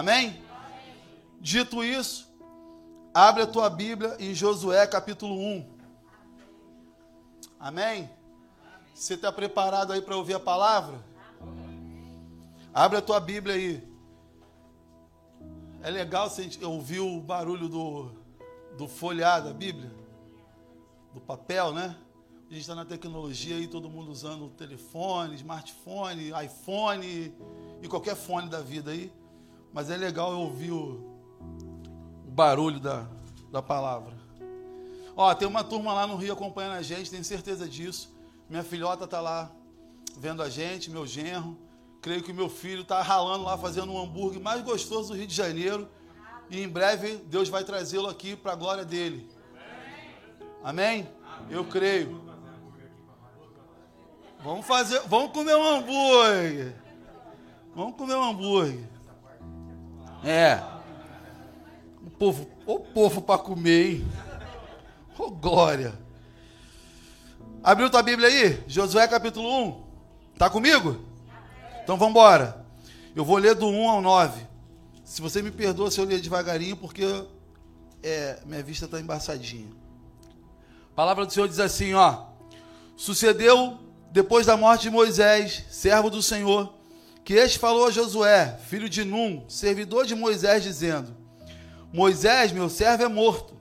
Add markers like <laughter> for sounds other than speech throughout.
Amém? Dito isso, abre a tua Bíblia em Josué capítulo 1. Amém? Você está preparado aí para ouvir a palavra? Abre a tua Bíblia aí. É legal você ouvir o barulho do, do folhear da Bíblia, do papel, né? A gente está na tecnologia aí, todo mundo usando telefone, smartphone, iPhone e qualquer fone da vida aí. Mas é legal eu ouvir o, o barulho da, da palavra. Ó, tem uma turma lá no Rio acompanhando a gente, tenho certeza disso. Minha filhota está lá vendo a gente, meu genro. Creio que meu filho está ralando lá, fazendo um hambúrguer mais gostoso do Rio de Janeiro. E em breve Deus vai trazê-lo aqui para a glória dele. Amém? Eu creio. Vamos fazer, vamos comer um hambúrguer. Vamos comer um hambúrguer. É. O povo, o povo para comer, hein? Oh, glória. Abriu tua Bíblia aí? Josué capítulo 1. Tá comigo? Então vamos embora. Eu vou ler do 1 ao 9. Se você me perdoa se eu ler devagarinho, porque é, minha vista está embaçadinha. A palavra do Senhor diz assim, ó. Sucedeu depois da morte de Moisés, servo do Senhor, que este falou a Josué, filho de Num, servidor de Moisés, dizendo: Moisés, meu servo, é morto.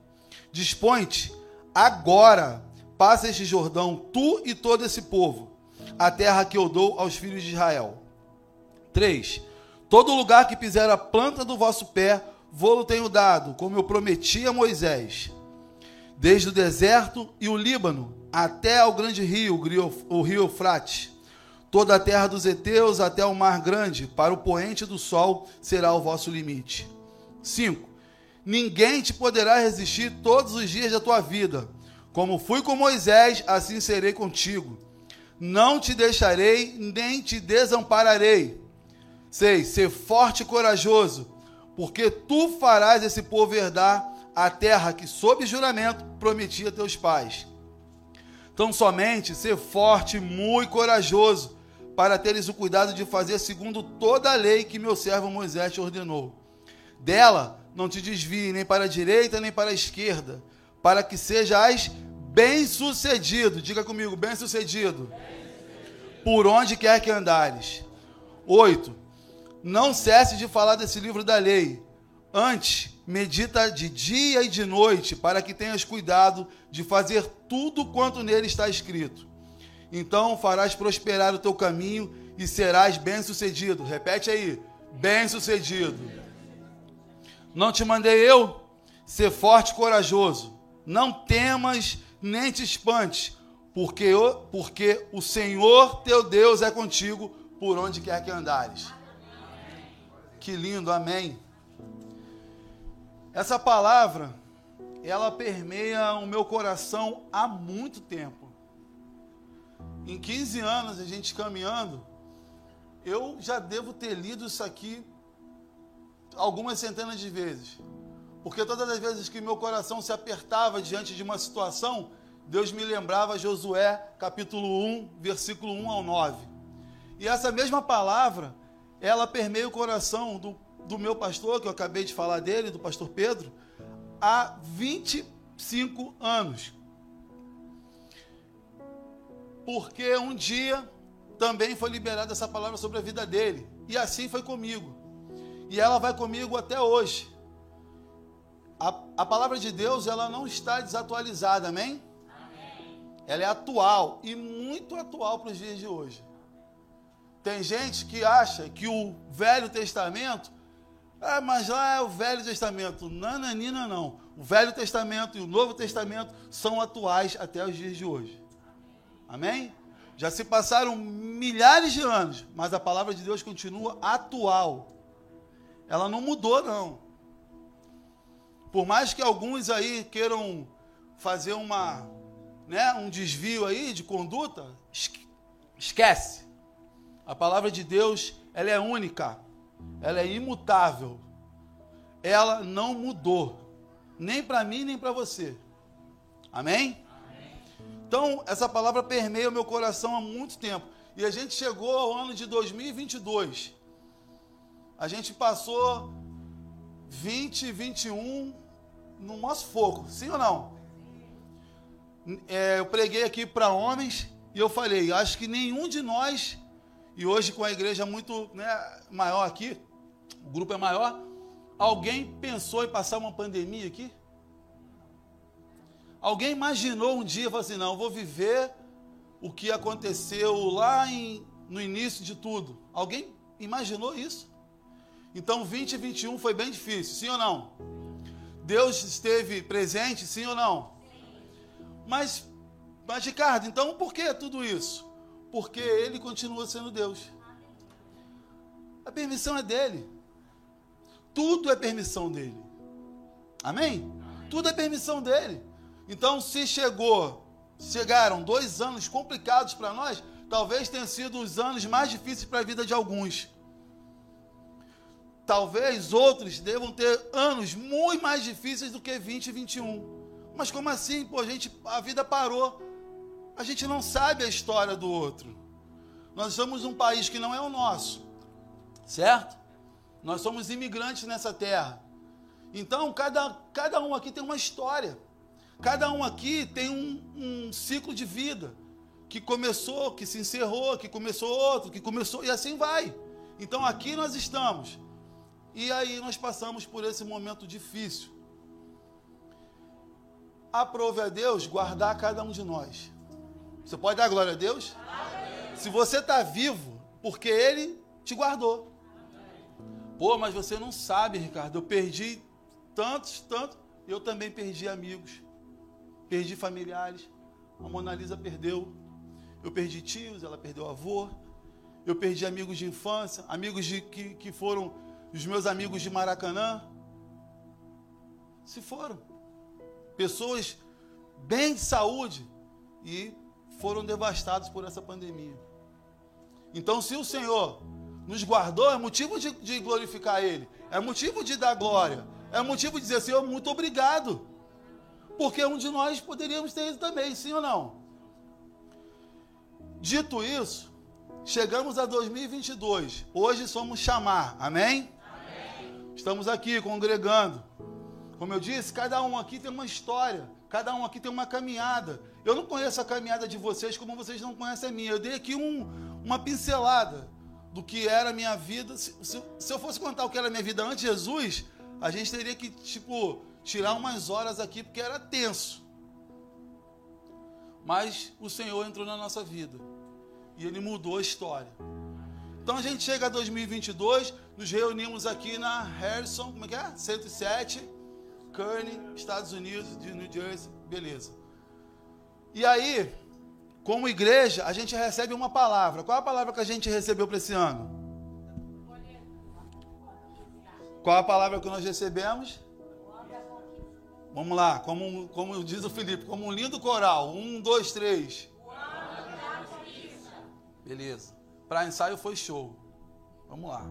Dispõe-te agora, passa este Jordão, tu e todo esse povo, a terra que eu dou aos filhos de Israel. 3. Todo lugar que piser a planta do vosso pé, vou-lo tenho dado, como eu prometi a Moisés. Desde o deserto e o Líbano, até ao grande rio, o rio Eufrates. Toda a terra dos heteus até o mar grande, para o poente do sol será o vosso limite. 5. Ninguém te poderá resistir todos os dias da tua vida. Como fui com Moisés, assim serei contigo. Não te deixarei, nem te desampararei. 6. Ser forte e corajoso, porque tu farás esse povo herdar a terra que, sob juramento, prometi a teus pais. Tão somente ser forte e muito corajoso, para teres o cuidado de fazer segundo toda a lei que meu servo Moisés te ordenou. Dela não te desvie nem para a direita nem para a esquerda, para que sejas bem-sucedido. Diga comigo, bem-sucedido. Por onde quer que andares. 8. Não cesse de falar desse livro da lei. Antes, medita de dia e de noite, para que tenhas cuidado de fazer tudo quanto nele está escrito. Então farás prosperar o teu caminho e serás bem-sucedido. Repete aí: bem-sucedido. Não te mandei eu? Ser forte e corajoso. Não temas nem te espantes, porque, porque o Senhor teu Deus é contigo por onde quer que andares. Que lindo, amém. Essa palavra, ela permeia o meu coração há muito tempo. Em 15 anos a gente caminhando, eu já devo ter lido isso aqui algumas centenas de vezes. Porque todas as vezes que meu coração se apertava diante de uma situação, Deus me lembrava Josué capítulo 1, versículo 1 ao 9. E essa mesma palavra, ela permeia o coração do do meu pastor, que eu acabei de falar dele, do pastor Pedro, há 25 anos. Porque um dia também foi liberada essa palavra sobre a vida dele. E assim foi comigo. E ela vai comigo até hoje. A, a palavra de Deus, ela não está desatualizada, amém? amém? Ela é atual e muito atual para os dias de hoje. Tem gente que acha que o Velho Testamento ah, mas lá é o Velho Testamento. Nananina, não. O Velho Testamento e o Novo Testamento são atuais até os dias de hoje. Amém? Já se passaram milhares de anos, mas a palavra de Deus continua atual. Ela não mudou, não. Por mais que alguns aí queiram fazer uma, né, um desvio aí de conduta, esquece. A palavra de Deus, ela é única ela é imutável. Ela não mudou, nem para mim, nem para você. Amém? Então, essa palavra permeia o meu coração há muito tempo. E a gente chegou ao ano de 2022. A gente passou 2021 no nosso fogo, sim ou não? É, eu preguei aqui para homens e eu falei, acho que nenhum de nós, e hoje com a igreja muito né, maior aqui, o grupo é maior, alguém pensou em passar uma pandemia aqui? Alguém imaginou um dia, falou assim, não, vou viver o que aconteceu lá em, no início de tudo. Alguém imaginou isso? Então 2021 foi bem difícil, sim ou não? Deus esteve presente, sim ou não? Mas, mas Ricardo, então por que tudo isso? Porque ele continua sendo Deus. A permissão é dele. Tudo é permissão dele. Amém? Tudo é permissão dele. Então, se chegou, chegaram dois anos complicados para nós, talvez tenham sido os anos mais difíceis para a vida de alguns. Talvez outros devam ter anos muito mais difíceis do que 20 e 21. Mas como assim? Pô, a, gente, a vida parou. A gente não sabe a história do outro. Nós somos um país que não é o nosso, certo? Nós somos imigrantes nessa terra. Então, cada, cada um aqui tem uma história. Cada um aqui tem um, um ciclo de vida que começou, que se encerrou, que começou outro, que começou, e assim vai. Então, aqui nós estamos. E aí nós passamos por esse momento difícil. Aprove a Deus guardar cada um de nós. Você pode dar glória a Deus? Amém. Se você está vivo, porque Ele te guardou. Pô, mas você não sabe, Ricardo. Eu perdi tantos, tantos. Eu também perdi amigos. Perdi familiares. A Mona Lisa perdeu. Eu perdi tios, ela perdeu avô. Eu perdi amigos de infância, amigos de, que, que foram os meus amigos de Maracanã. Se foram. Pessoas bem de saúde e foram devastados por essa pandemia. Então, se o Senhor nos guardou, é motivo de, de glorificar Ele, é motivo de dar glória, é motivo de dizer, Senhor, muito obrigado. Porque um de nós poderíamos ter ido também, sim ou não? Dito isso, chegamos a 2022. Hoje somos chamar, amém? amém? Estamos aqui congregando. Como eu disse, cada um aqui tem uma história, cada um aqui tem uma caminhada. Eu não conheço a caminhada de vocês como vocês não conhecem a minha. Eu dei aqui um, uma pincelada do que era a minha vida. Se, se, se, eu fosse contar o que era a minha vida antes de Jesus, a gente teria que, tipo, tirar umas horas aqui, porque era tenso. Mas o Senhor entrou na nossa vida. E Ele mudou a história. Então a gente chega a 2022, nos reunimos aqui na Harrison, como é que é? 107, Kearney, Estados Unidos, de New Jersey, beleza. E aí, como igreja, a gente recebe uma palavra. Qual a palavra que a gente recebeu para esse ano? Qual a palavra que nós recebemos? Vamos lá, como, como diz o Felipe, como um lindo coral. Um, dois, três. Beleza. Para ensaio foi show. Vamos lá.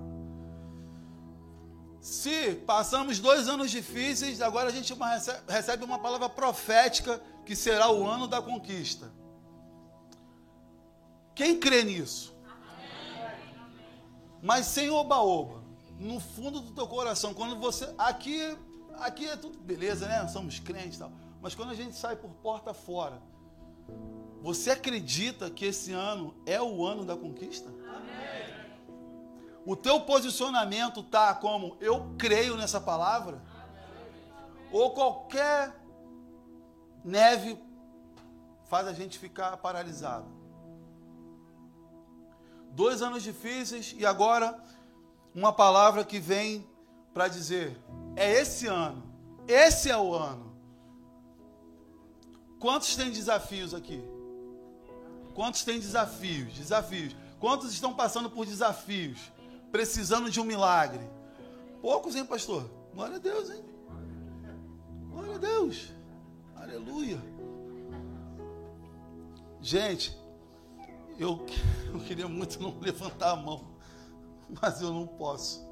Se passamos dois anos difíceis, agora a gente recebe uma palavra profética que será o ano da conquista. Quem crê nisso? Mas sem oba-oba, no fundo do teu coração, quando você. Aqui, aqui é tudo beleza, né? Somos crentes e tal. Mas quando a gente sai por porta fora, você acredita que esse ano é o ano da conquista? Amém. O teu posicionamento tá como eu creio nessa palavra? Amém. Ou qualquer neve faz a gente ficar paralisado? Dois anos difíceis e agora uma palavra que vem para dizer: é esse ano, esse é o ano. Quantos têm desafios aqui? Quantos têm desafios? Desafios. Quantos estão passando por desafios? Precisando de um milagre? Poucos, hein, pastor? Glória a Deus, hein? Glória a Deus. Aleluia. Gente, eu, <laughs> eu queria muito não levantar a mão, mas eu não posso,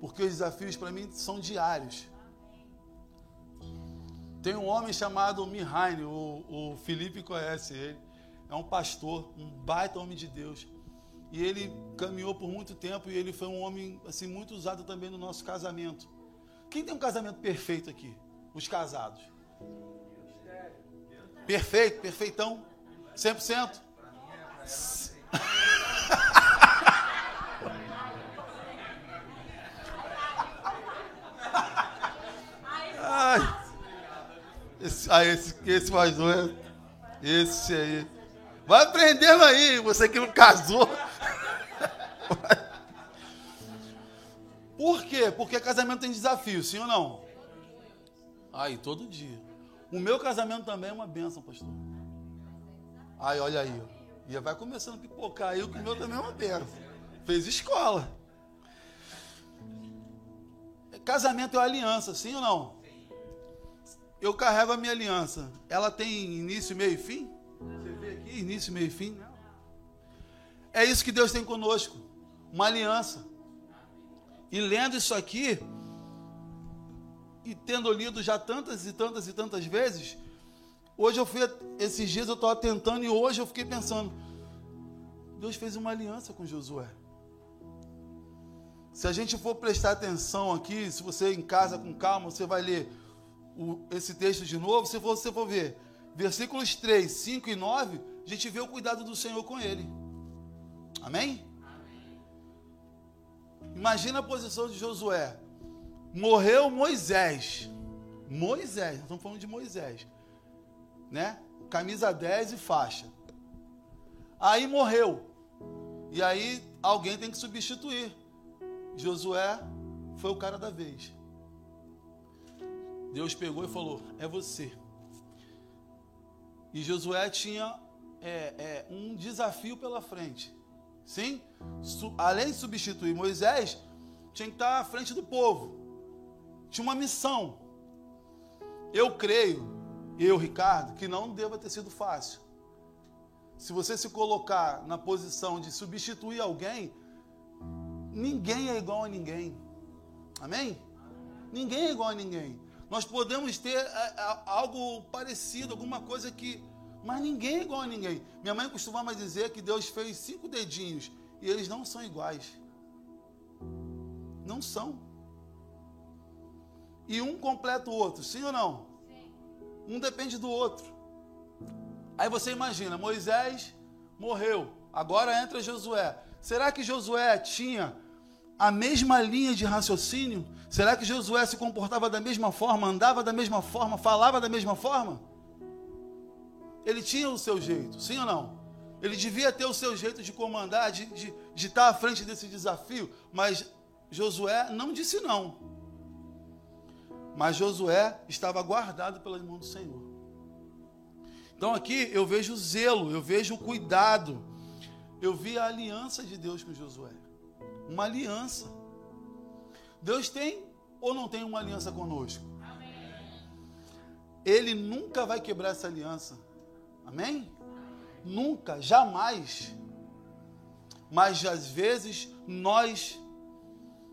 porque os desafios para mim são diários. Tem um homem chamado Mihaine, o, o Felipe conhece ele, é um pastor, um baita homem de Deus. E ele caminhou por muito tempo e ele foi um homem assim muito usado também no nosso casamento. Quem tem um casamento perfeito aqui? Os casados. Perfeito, perfeitão. 100%. Ai. <laughs> Esse, ah, esse, esse mais um é. Esse aí. Vai aprendendo aí, você que não casou. <laughs> Por quê? Porque casamento tem desafio, sim ou não? Aí, todo dia. O meu casamento também é uma benção, pastor. Aí, olha aí. E vai começando a pipocar aí, o meu também é uma benção. Fez escola. Casamento é aliança, sim ou não? Eu carrego a minha aliança. Ela tem início, meio e fim? Você vê aqui, início, meio e fim? É isso que Deus tem conosco. Uma aliança. E lendo isso aqui, e tendo lido já tantas e tantas e tantas vezes, hoje eu fui, esses dias eu estava tentando e hoje eu fiquei pensando, Deus fez uma aliança com Josué. Se a gente for prestar atenção aqui, se você em casa com calma, você vai ler o, esse texto de novo, se você for ver versículos 3, 5 e 9, a gente vê o cuidado do Senhor com ele. Amém? Imagina a posição de Josué. Morreu Moisés. Moisés, nós estamos falando de Moisés. Né? Camisa 10 e faixa. Aí morreu. E aí alguém tem que substituir. Josué foi o cara da vez. Deus pegou e falou: É você. E Josué tinha é, é, um desafio pela frente. Sim? além de substituir Moisés, tinha que estar à frente do povo. Tinha uma missão. Eu creio, eu, Ricardo, que não deva ter sido fácil. Se você se colocar na posição de substituir alguém, ninguém é igual a ninguém. Amém? Ninguém é igual a ninguém. Nós podemos ter é, é, algo parecido, alguma coisa que mas ninguém é igual a ninguém. Minha mãe costumava dizer que Deus fez cinco dedinhos e eles não são iguais. Não são. E um completa o outro, sim ou não? Sim. Um depende do outro. Aí você imagina, Moisés morreu, agora entra Josué. Será que Josué tinha a mesma linha de raciocínio? Será que Josué se comportava da mesma forma, andava da mesma forma, falava da mesma forma? Ele tinha o seu jeito, sim ou não? Ele devia ter o seu jeito de comandar, de, de, de estar à frente desse desafio, mas Josué não disse não. Mas Josué estava guardado pela mão do Senhor. Então aqui eu vejo zelo, eu vejo o cuidado, eu vi a aliança de Deus com Josué. Uma aliança. Deus tem ou não tem uma aliança conosco? Ele nunca vai quebrar essa aliança. Amém? Nunca, jamais. Mas às vezes nós,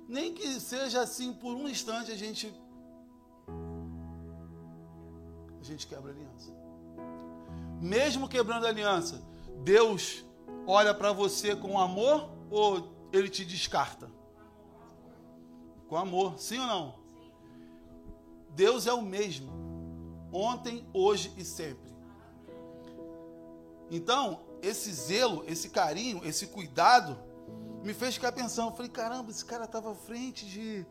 nem que seja assim por um instante, a gente. A gente quebra a aliança. Mesmo quebrando a aliança, Deus olha para você com amor ou ele te descarta? Com amor, sim ou não? Deus é o mesmo, ontem, hoje e sempre. Então, esse zelo, esse carinho, esse cuidado, me fez ficar pensando. Falei, caramba, esse cara estava à frente de,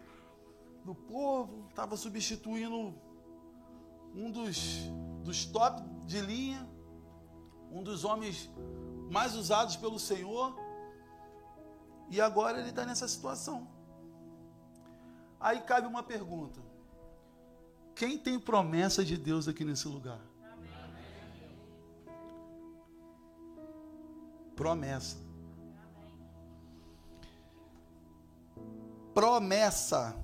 do povo, estava substituindo um dos, dos top de linha, um dos homens mais usados pelo Senhor, e agora ele está nessa situação. Aí cabe uma pergunta: quem tem promessa de Deus aqui nesse lugar? Promessa. Promessa.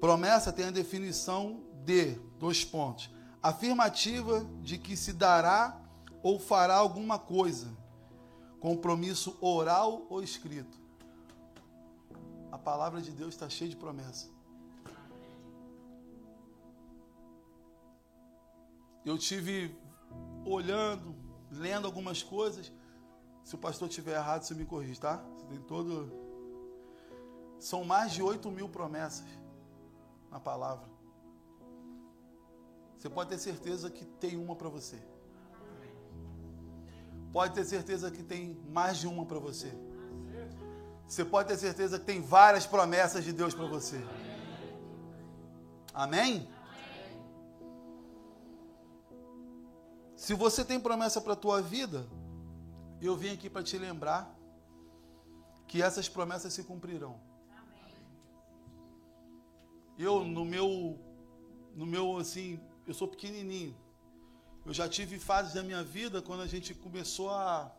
Promessa tem a definição de dois pontos: afirmativa de que se dará ou fará alguma coisa, compromisso oral ou escrito. A palavra de Deus está cheia de promessa. Eu tive olhando, lendo algumas coisas. Se o pastor tiver errado, você me corrige, tá? Você tem todo. São mais de 8 mil promessas na palavra. Você pode ter certeza que tem uma para você. Pode ter certeza que tem mais de uma para você. Você pode ter certeza que tem várias promessas de Deus para você. Amém? Se você tem promessa para a tua vida, eu vim aqui para te lembrar que essas promessas se cumprirão. Eu no meu no meu assim, eu sou pequenininho. Eu já tive fases da minha vida quando a gente começou a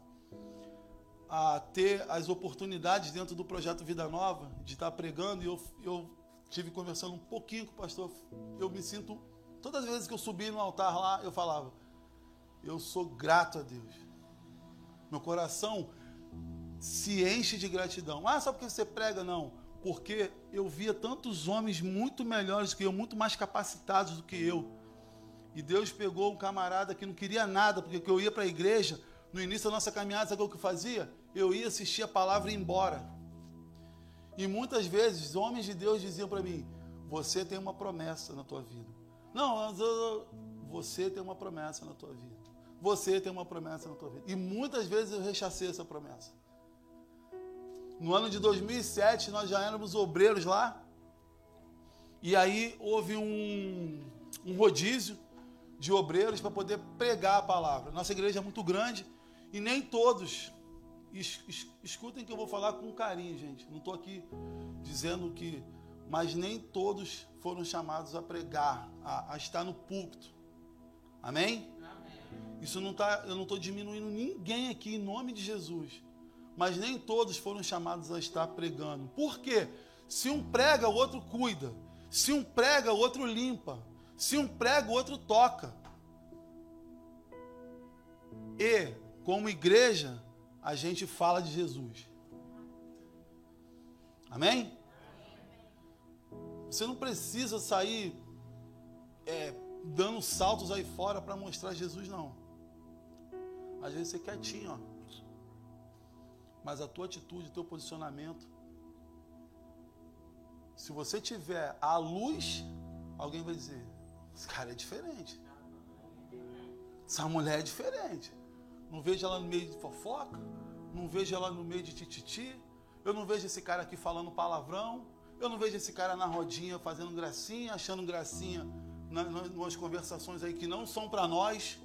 a ter as oportunidades dentro do projeto Vida Nova, de estar pregando, e eu, eu tive conversando um pouquinho com o pastor. Eu me sinto, todas as vezes que eu subi no altar lá, eu falava: Eu sou grato a Deus. Meu coração se enche de gratidão. Ah, só porque você prega? Não. Porque eu via tantos homens muito melhores que eu, muito mais capacitados do que eu. E Deus pegou um camarada que não queria nada, porque eu ia para a igreja, no início da nossa caminhada, sabe o que eu fazia? Eu ia assistir a palavra e ir embora. E muitas vezes, homens de Deus diziam para mim: Você tem uma promessa na tua vida. Não, você tem uma promessa na tua vida. Você tem uma promessa na tua vida. E muitas vezes eu rechacei essa promessa. No ano de 2007, nós já éramos obreiros lá. E aí houve um, um rodízio de obreiros para poder pregar a palavra. Nossa igreja é muito grande e nem todos es, es, escutem que eu vou falar com carinho, gente. Não estou aqui dizendo que. Mas nem todos foram chamados a pregar, a, a estar no púlpito. Amém? Amém. Isso não tá, eu não estou diminuindo ninguém aqui em nome de Jesus. Mas nem todos foram chamados a estar pregando. Por quê? Se um prega, o outro cuida. Se um prega, o outro limpa. Se um prega, o outro toca. E, como igreja, a gente fala de Jesus. Amém? Você não precisa sair é, dando saltos aí fora para mostrar Jesus, não. Às vezes você é quietinho, ó. Mas a tua atitude, o teu posicionamento. Se você tiver a luz, alguém vai dizer: esse cara é diferente. Essa mulher é diferente não vejo ela no meio de fofoca, não vejo ela no meio de tititi, eu não vejo esse cara aqui falando palavrão, eu não vejo esse cara na rodinha fazendo gracinha, achando gracinha nas, nas conversações aí que não são para nós.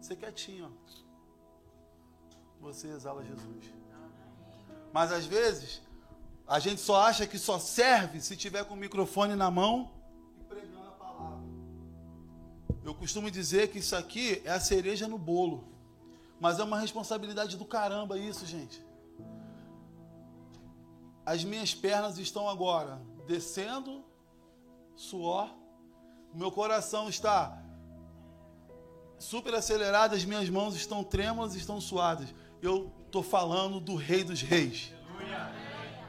Você quietinho, ó. Você exala Jesus. Mas às vezes, a gente só acha que só serve se tiver com o microfone na mão eu costumo dizer que isso aqui é a cereja no bolo. Mas é uma responsabilidade do caramba isso, gente. As minhas pernas estão agora descendo suor. Meu coração está super acelerado, as minhas mãos estão trêmulas, estão suadas. Eu estou falando do Rei dos Reis,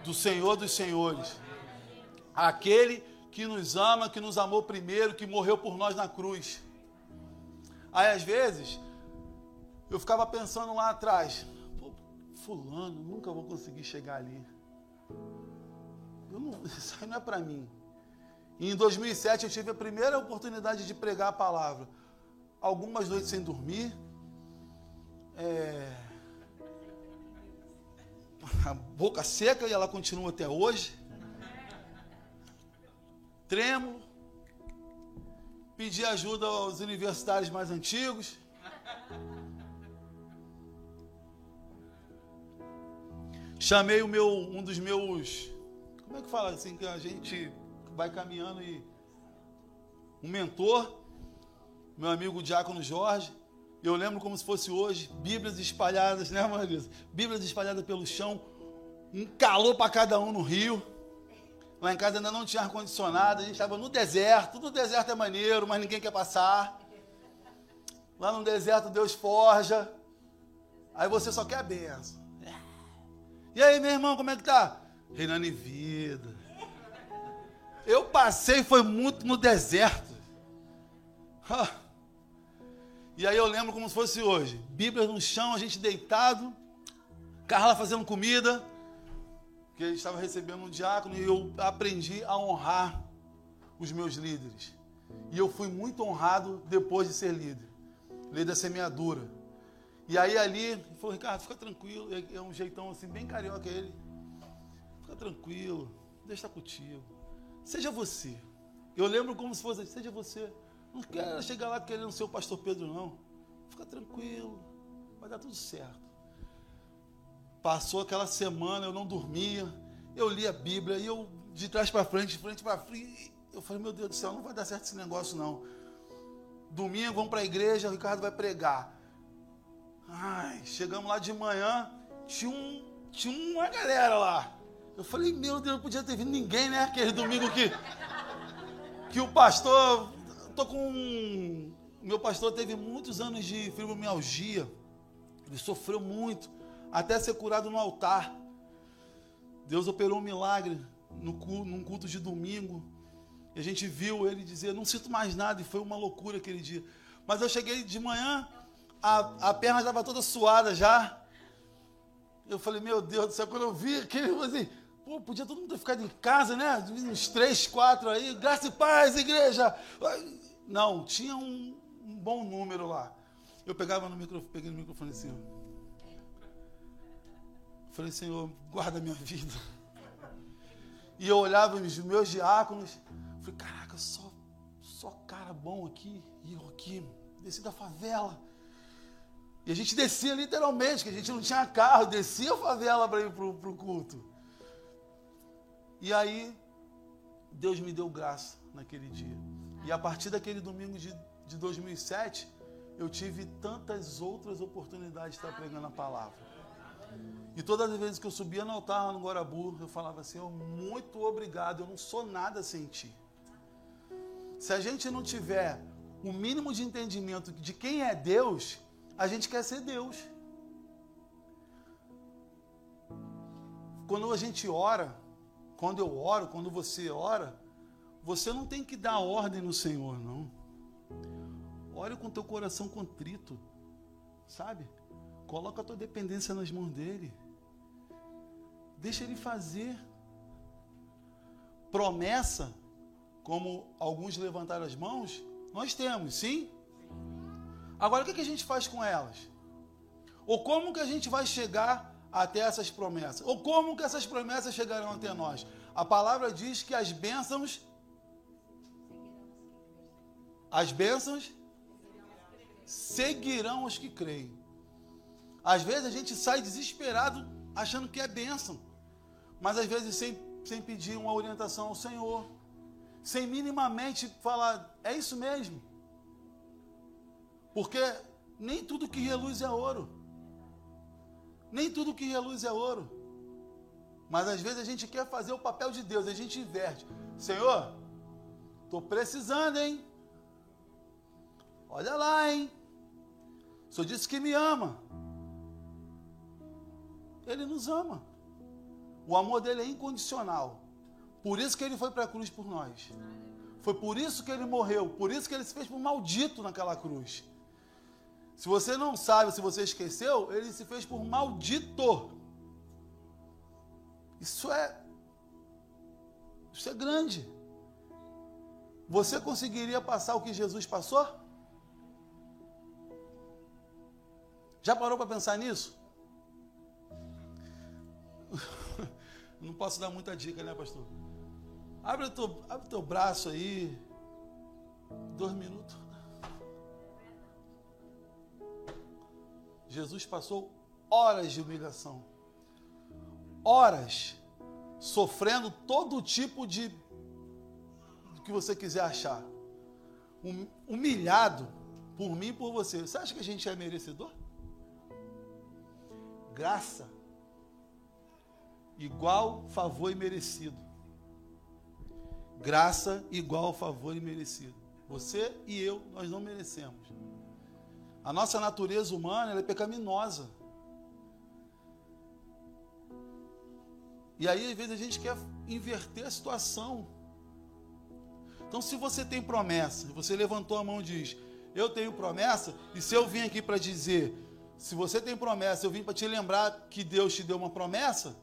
do Senhor dos Senhores, aquele que nos ama, que nos amou primeiro, que morreu por nós na cruz. Aí às vezes eu ficava pensando lá atrás, fulano, nunca vou conseguir chegar ali. Não, <laughs> isso aí não é para mim. E em 2007 eu tive a primeira oportunidade de pregar a palavra. Algumas noites sem dormir. É, <laughs> a boca seca e ela continua até hoje. Trêmulo pedir ajuda aos universitários mais antigos. Chamei o meu, um dos meus, como é que fala assim, que a gente vai caminhando e um mentor, meu amigo Diácono Jorge. Eu lembro como se fosse hoje, Bíblias espalhadas, né, Marisa? Bíblias espalhadas pelo chão, um calor para cada um no rio. Lá em casa ainda não tinha ar-condicionado, a gente estava no deserto. No deserto é maneiro, mas ninguém quer passar. Lá no deserto Deus forja. Aí você só quer a benção. E aí, meu irmão, como é que tá? Reinando em vida. Eu passei, foi muito no deserto. E aí eu lembro como se fosse hoje. Bíblia no chão, a gente deitado. Carla fazendo comida que ele estava recebendo um diácono e eu aprendi a honrar os meus líderes. E eu fui muito honrado depois de ser líder. Lei da semeadura. E aí ali, ele falou, Ricardo, fica tranquilo. É um jeitão assim, bem carioca ele. Fica tranquilo, deixa estar contigo. Seja você. Eu lembro como se fosse, seja você. Não quero chegar lá querendo ser o pastor Pedro, não. Fica tranquilo, vai dar tudo certo. Passou aquela semana, eu não dormia, eu li a Bíblia e eu de trás para frente, de frente para frente, eu falei, meu Deus do céu, não vai dar certo esse negócio não. Domingo vamos para a igreja, o Ricardo vai pregar. Ai, chegamos lá de manhã, tinha, um, tinha uma galera lá. Eu falei, meu Deus, não podia ter vindo ninguém, né? Aquele domingo que, que o pastor. Tô com. Meu pastor teve muitos anos de fibromialgia. Ele sofreu muito até ser curado no altar. Deus operou um milagre no culto, num culto de domingo. E a gente viu ele dizer: Não sinto mais nada. E foi uma loucura aquele dia. Mas eu cheguei de manhã, a, a perna estava toda suada já. Eu falei: Meu Deus do céu. Quando eu vi aquele, assim, Pô, podia todo mundo ter ficado em casa, né? Uns três, quatro aí. Graça e paz, igreja. Não, tinha um, um bom número lá. Eu pegava no microfone, peguei no microfone assim. Falei, Senhor, guarda minha vida. E eu olhava os meus diáconos, falei, caraca, só, só cara bom aqui, e eu aqui, desci da favela. E a gente descia literalmente, que a gente não tinha carro, descia a favela para ir para o culto. E aí, Deus me deu graça naquele dia. E a partir daquele domingo de, de 2007, eu tive tantas outras oportunidades de estar pregando a palavra. E todas as vezes que eu subia no altar lá no Guarabu, eu falava assim: oh, muito obrigado, eu não sou nada sem ti. Se a gente não tiver o mínimo de entendimento de quem é Deus, a gente quer ser Deus. Quando a gente ora, quando eu oro, quando você ora, você não tem que dar ordem no Senhor, não. Ore com teu coração contrito, sabe? Coloca a tua dependência nas mãos dele. Deixa ele fazer. Promessa, como alguns levantaram as mãos, nós temos, sim? Agora o que a gente faz com elas? Ou como que a gente vai chegar até essas promessas? Ou como que essas promessas chegarão até nós? A palavra diz que as bênçãos as bênçãos seguirão os que creem. Às vezes a gente sai desesperado achando que é bênção, mas às vezes sem, sem pedir uma orientação ao Senhor, sem minimamente falar, é isso mesmo. Porque nem tudo que reluz é ouro. Nem tudo que reluz é ouro. Mas às vezes a gente quer fazer o papel de Deus, a gente inverte. Senhor, estou precisando, hein? Olha lá, hein? O Senhor disse que me ama. Ele nos ama. O amor dele é incondicional. Por isso que ele foi para a cruz por nós. Foi por isso que ele morreu. Por isso que ele se fez por maldito naquela cruz. Se você não sabe, se você esqueceu, ele se fez por maldito. Isso é. Isso é grande. Você conseguiria passar o que Jesus passou? Já parou para pensar nisso? <laughs> Não posso dar muita dica, né, pastor? Abre o teu, abre o teu braço aí. Dois minutos. Jesus passou horas de humilhação, horas sofrendo todo tipo de que você quiser achar, humilhado por mim e por você. Você acha que a gente é merecedor? Graça igual favor e merecido. Graça igual favor e merecido. Você e eu, nós não merecemos. A nossa natureza humana é pecaminosa. E aí, às vezes, a gente quer inverter a situação. Então, se você tem promessa, você levantou a mão e diz: Eu tenho promessa, e se eu vim aqui para dizer, se você tem promessa, eu vim para te lembrar que Deus te deu uma promessa,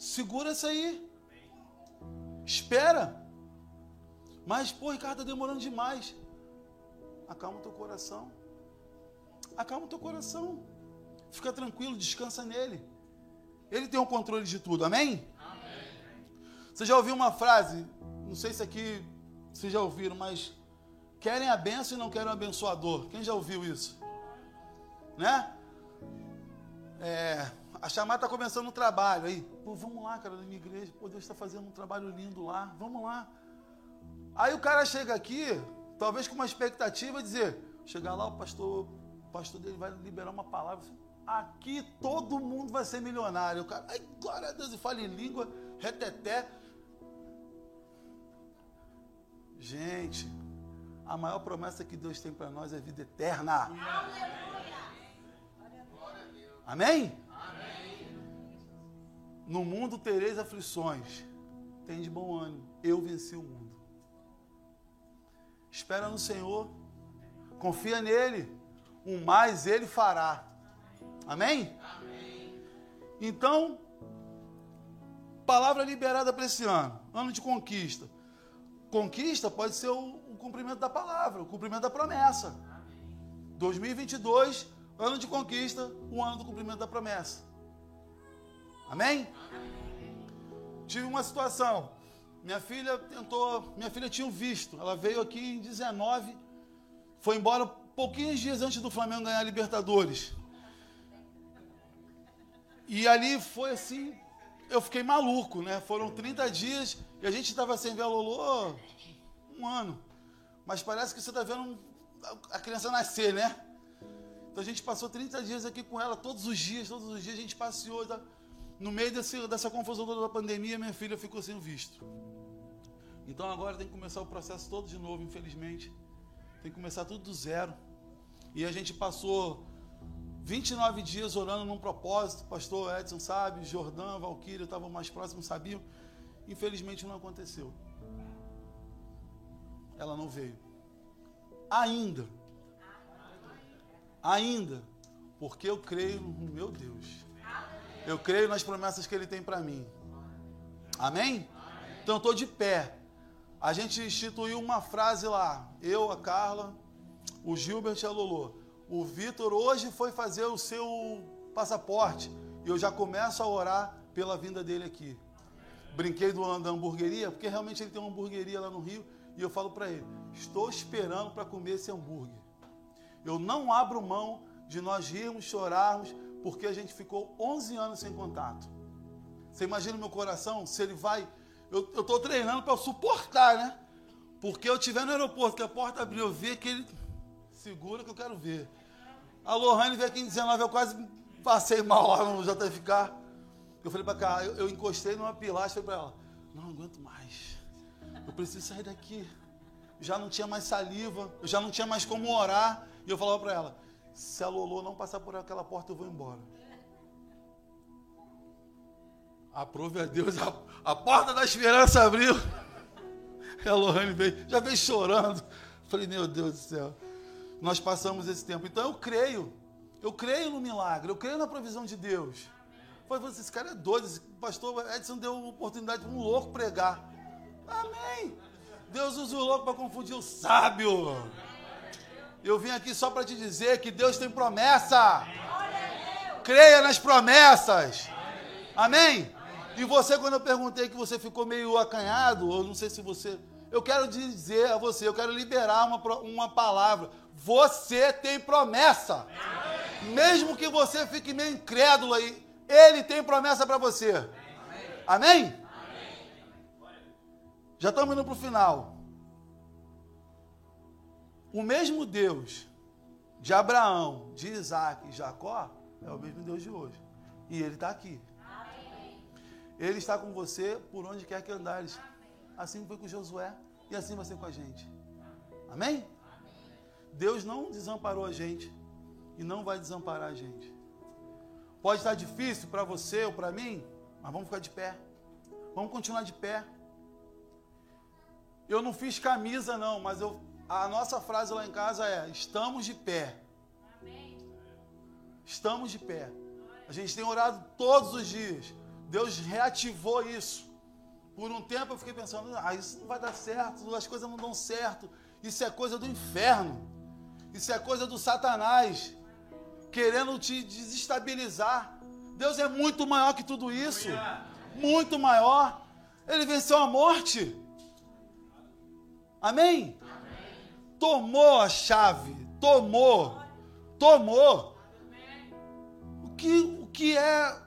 Segura isso aí. Espera. Mas, pô, Ricardo, está demorando demais. Acalma o teu coração. Acalma o teu coração. Fica tranquilo, descansa nele. Ele tem o controle de tudo, amém? amém? Você já ouviu uma frase? Não sei se aqui vocês já ouviram, mas querem a benção e não querem o abençoador. Quem já ouviu isso? Né? É, a chamada está começando um trabalho aí. Pô, vamos lá, cara, na minha igreja. Pô, Deus está fazendo um trabalho lindo lá. Vamos lá. Aí o cara chega aqui, talvez com uma expectativa de dizer, chegar lá, o pastor, o pastor dele vai liberar uma palavra. Aqui todo mundo vai ser milionário. O cara, ai, glória a Deus, e fala em língua, reteté. Gente, a maior promessa que Deus tem para nós é vida eterna. Amém? No mundo tereis aflições. Tem de bom ânimo. Eu venci o mundo. Espera no Senhor. Confia nele. O mais ele fará. Amém? Amém. Então, palavra liberada para esse ano. Ano de conquista. Conquista pode ser o, o cumprimento da palavra, o cumprimento da promessa. Amém. 2022, ano de conquista, o ano do cumprimento da promessa. Amém? Tive uma situação. Minha filha tentou, minha filha tinha um visto. Ela veio aqui em 19, foi embora pouquinhos dias antes do Flamengo ganhar a Libertadores. E ali foi assim, eu fiquei maluco, né? Foram 30 dias e a gente estava sem ver a Lolo um ano. Mas parece que você está vendo a criança nascer, né? Então a gente passou 30 dias aqui com ela, todos os dias, todos os dias a gente passeou. Tá? No meio desse, dessa confusão toda da pandemia, minha filha ficou sem visto. Então agora tem que começar o processo todo de novo, infelizmente. Tem que começar tudo do zero. E a gente passou 29 dias orando num propósito. Pastor Edson sabe, Jordão, Valquíria estavam mais próximos, sabiam. Infelizmente não aconteceu. Ela não veio. Ainda. Ainda. Porque eu creio no meu Deus. Eu creio nas promessas que Ele tem para mim. Amém? Então estou de pé. A gente instituiu uma frase lá. Eu, a Carla, o Gilbert e a Lolo. O Vitor hoje foi fazer o seu passaporte. E eu já começo a orar pela vinda dele aqui. Brinquei do da hamburgueria, porque realmente ele tem uma hamburgueria lá no Rio. E eu falo para ele: estou esperando para comer esse hambúrguer. Eu não abro mão de nós rirmos, chorarmos, porque a gente ficou 11 anos sem contato. Você imagina o meu coração, se ele vai. Eu estou treinando para suportar, né? Porque eu estiver no aeroporto, que a porta abriu, eu vi que ele. Segura que eu quero ver. A Lohane veio aqui em 19, eu quase passei mal lá no JFK. Eu falei para cá, eu, eu, encostei numa pilastra falei para ela: Não aguento mais. Eu preciso sair daqui. Já não tinha mais saliva, eu já não tinha mais como orar. E eu falava para ela: se a Lolo não passar por aquela porta, eu vou embora. Aprove a Deus, a, a porta da esperança abriu. A Lohane veio, já veio chorando. Falei, meu Deus do céu. Nós passamos esse tempo. Então eu creio. Eu creio no milagre, eu creio na provisão de Deus. Falei, esse cara é doido, esse pastor Edson deu uma oportunidade para um louco pregar. Amém. Deus usa o louco para confundir o sábio. Eu vim aqui só para te dizer que Deus tem promessa. Creia nas promessas. Amém? E você, quando eu perguntei que você ficou meio acanhado, ou não sei se você. Eu quero dizer a você, eu quero liberar uma, uma palavra. Você tem promessa. Mesmo que você fique meio incrédulo aí, Ele tem promessa para você. Amém? Já estamos indo para o final. O mesmo Deus de Abraão, de Isaac e Jacó é o mesmo Deus de hoje. E Ele está aqui. Ele está com você por onde quer que andares. Assim foi com Josué e assim vai ser com a gente. Amém? Deus não desamparou a gente e não vai desamparar a gente. Pode estar difícil para você ou para mim, mas vamos ficar de pé. Vamos continuar de pé. Eu não fiz camisa não, mas eu a nossa frase lá em casa é: estamos de pé. Amém. Estamos de pé. A gente tem orado todos os dias. Deus reativou isso. Por um tempo eu fiquei pensando, ah, isso não vai dar certo, as coisas não dão certo. Isso é coisa do inferno. Isso é coisa do Satanás querendo te desestabilizar. Deus é muito maior que tudo isso. Muito maior. Ele venceu a morte. Amém? Tomou a chave. Tomou. Tomou. O que, o que é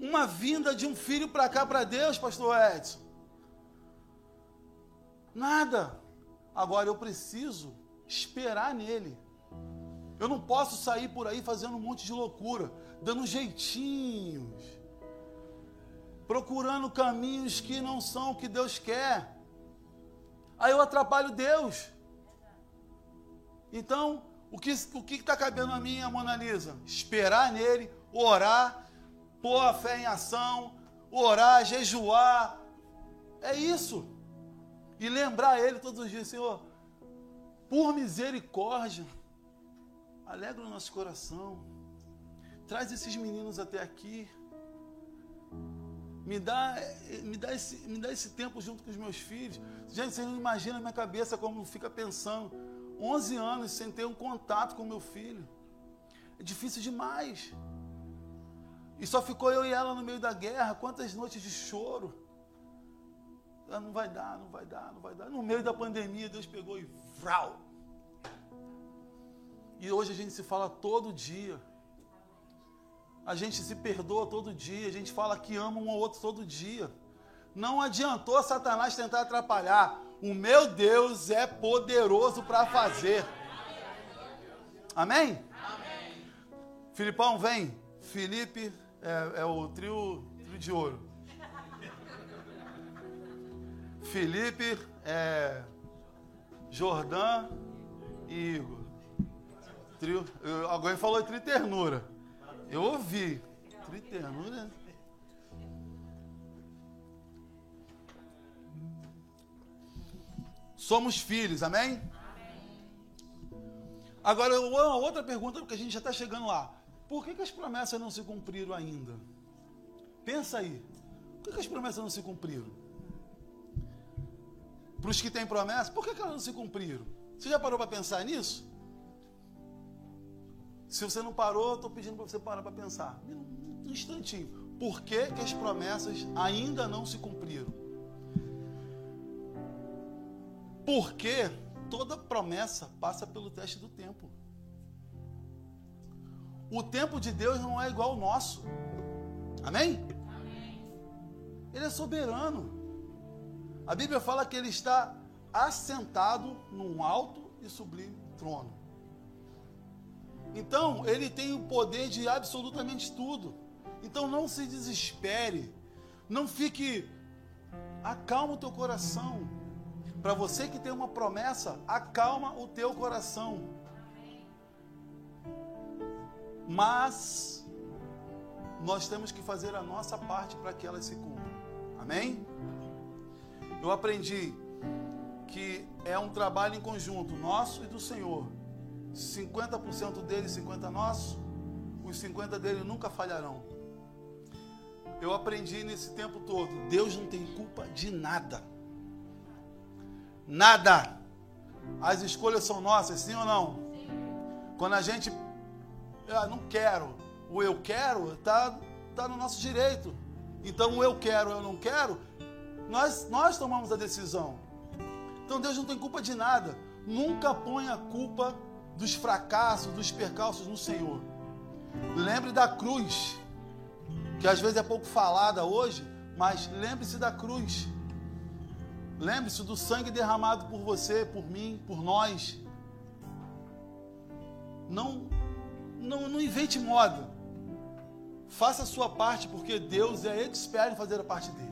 uma vinda de um filho para cá para Deus, pastor Edson? Nada. Agora eu preciso esperar nele. Eu não posso sair por aí fazendo um monte de loucura, dando jeitinhos, procurando caminhos que não são o que Deus quer. Aí eu atrapalho Deus. Então, o que o está cabendo a mim, a Mona Lisa? Esperar nele, orar, pôr a fé em ação, orar, jejuar. É isso. E lembrar ele todos os dias, Senhor, por misericórdia, alegra o nosso coração. Traz esses meninos até aqui. Me dá, me dá, esse, me dá esse tempo junto com os meus filhos. Gente, você não imagina a minha cabeça como fica pensando. 11 anos sem ter um contato com meu filho. É difícil demais. E só ficou eu e ela no meio da guerra. Quantas noites de choro. Ah, não vai dar, não vai dar, não vai dar. No meio da pandemia, Deus pegou e vral, e hoje a gente se fala todo dia. A gente se perdoa todo dia. A gente fala que ama um ao outro todo dia. Não adiantou Satanás tentar atrapalhar. O meu Deus é poderoso para fazer. Amém? Amém? Filipão, vem. Felipe é, é o trio, trio de ouro. Felipe, é, Jordã e Igor. Trio, eu, alguém falou triternura. Eu ouvi. Triternura. Somos filhos, amém? Agora, uma outra pergunta, porque a gente já está chegando lá. Por que, que, as promessas não se cumpriram ainda? Pensa aí. Por que, que as promessas não se cumpriram? Para os que têm promessa, por que, que elas não se cumpriram? Você já parou para pensar nisso? Se você não parou, estou pedindo para você parar para pensar. Um instantinho. Por que, que as promessas ainda não se cumpriram? Porque toda promessa passa pelo teste do tempo. O tempo de Deus não é igual ao nosso. Amém? Amém? Ele é soberano. A Bíblia fala que ele está assentado num alto e sublime trono. Então, ele tem o poder de absolutamente tudo. Então, não se desespere. Não fique. Acalma o teu coração. Para você que tem uma promessa, acalma o teu coração. Mas nós temos que fazer a nossa parte para que ela se cumpra. Amém? Eu aprendi que é um trabalho em conjunto, nosso e do Senhor 50% dele, 50% nosso, os 50 dele nunca falharão. Eu aprendi nesse tempo todo, Deus não tem culpa de nada. Nada. As escolhas são nossas, sim ou não? Sim. Quando a gente ah, não quero, o eu quero está tá no nosso direito. Então o eu quero, eu não quero, nós, nós tomamos a decisão. Então Deus não tem culpa de nada. Nunca põe a culpa dos fracassos, dos percalços no Senhor. Lembre da cruz, que às vezes é pouco falada hoje, mas lembre-se da cruz. Lembre-se do sangue derramado por você, por mim, por nós. Não, não, não invente moda. Faça a sua parte, porque Deus é expert em fazer a parte dele.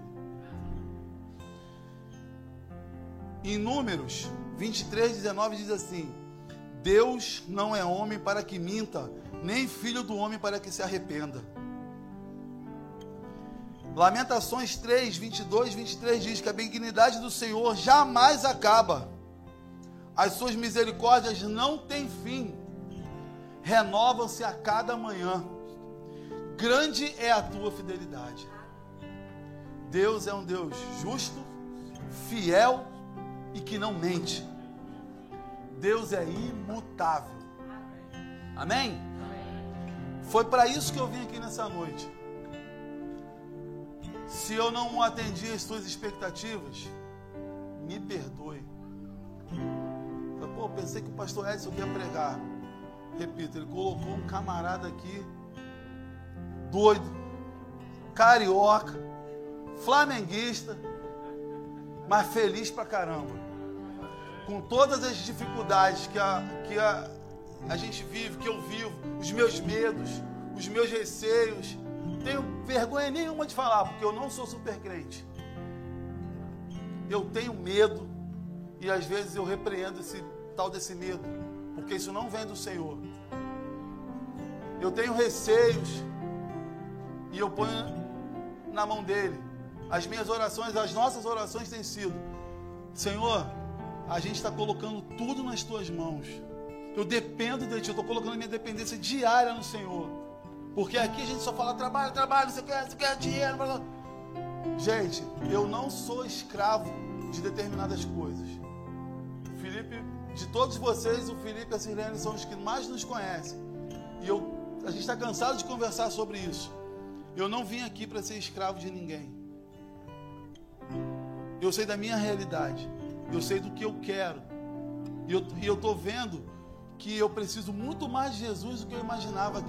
Em Números 23, 19 diz assim: Deus não é homem para que minta, nem filho do homem para que se arrependa. Lamentações 3, 22, 23 diz que a benignidade do Senhor jamais acaba, as suas misericórdias não têm fim, renovam-se a cada manhã. Grande é a tua fidelidade. Deus é um Deus justo, fiel e que não mente. Deus é imutável. Amém? Foi para isso que eu vim aqui nessa noite. Se eu não atendi as suas expectativas, me perdoe. Pô, pensei que o pastor Edson ia pregar. Repito, ele colocou um camarada aqui, doido, carioca, flamenguista, mas feliz pra caramba. Com todas as dificuldades que a, que a, a gente vive, que eu vivo, os meus medos, os meus receios. Tenho vergonha nenhuma de falar, porque eu não sou super crente. Eu tenho medo e às vezes eu repreendo esse tal desse medo, porque isso não vem do Senhor. Eu tenho receios e eu ponho na mão dele. As minhas orações, as nossas orações têm sido: Senhor, a gente está colocando tudo nas tuas mãos. Eu dependo de ti, eu estou colocando minha dependência diária no Senhor. Porque aqui a gente só fala trabalho, trabalho, você quer, você quer dinheiro. Blá, blá. Gente, eu não sou escravo de determinadas coisas. Felipe, de todos vocês, o Felipe e a Sirlene são os que mais nos conhecem. E eu, a gente está cansado de conversar sobre isso. Eu não vim aqui para ser escravo de ninguém. Eu sei da minha realidade. Eu sei do que eu quero. E eu estou vendo que eu preciso muito mais de Jesus do que eu imaginava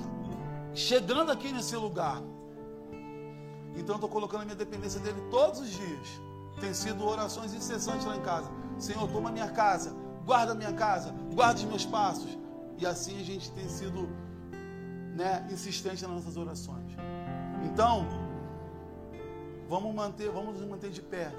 chegando aqui nesse lugar. Então eu estou colocando a minha dependência dele todos os dias. Tem sido orações incessantes lá em casa. Senhor, toma minha casa, guarda minha casa, guarda os meus passos. E assim a gente tem sido né, insistente nas nossas orações. Então, vamos manter, vamos nos manter de pé.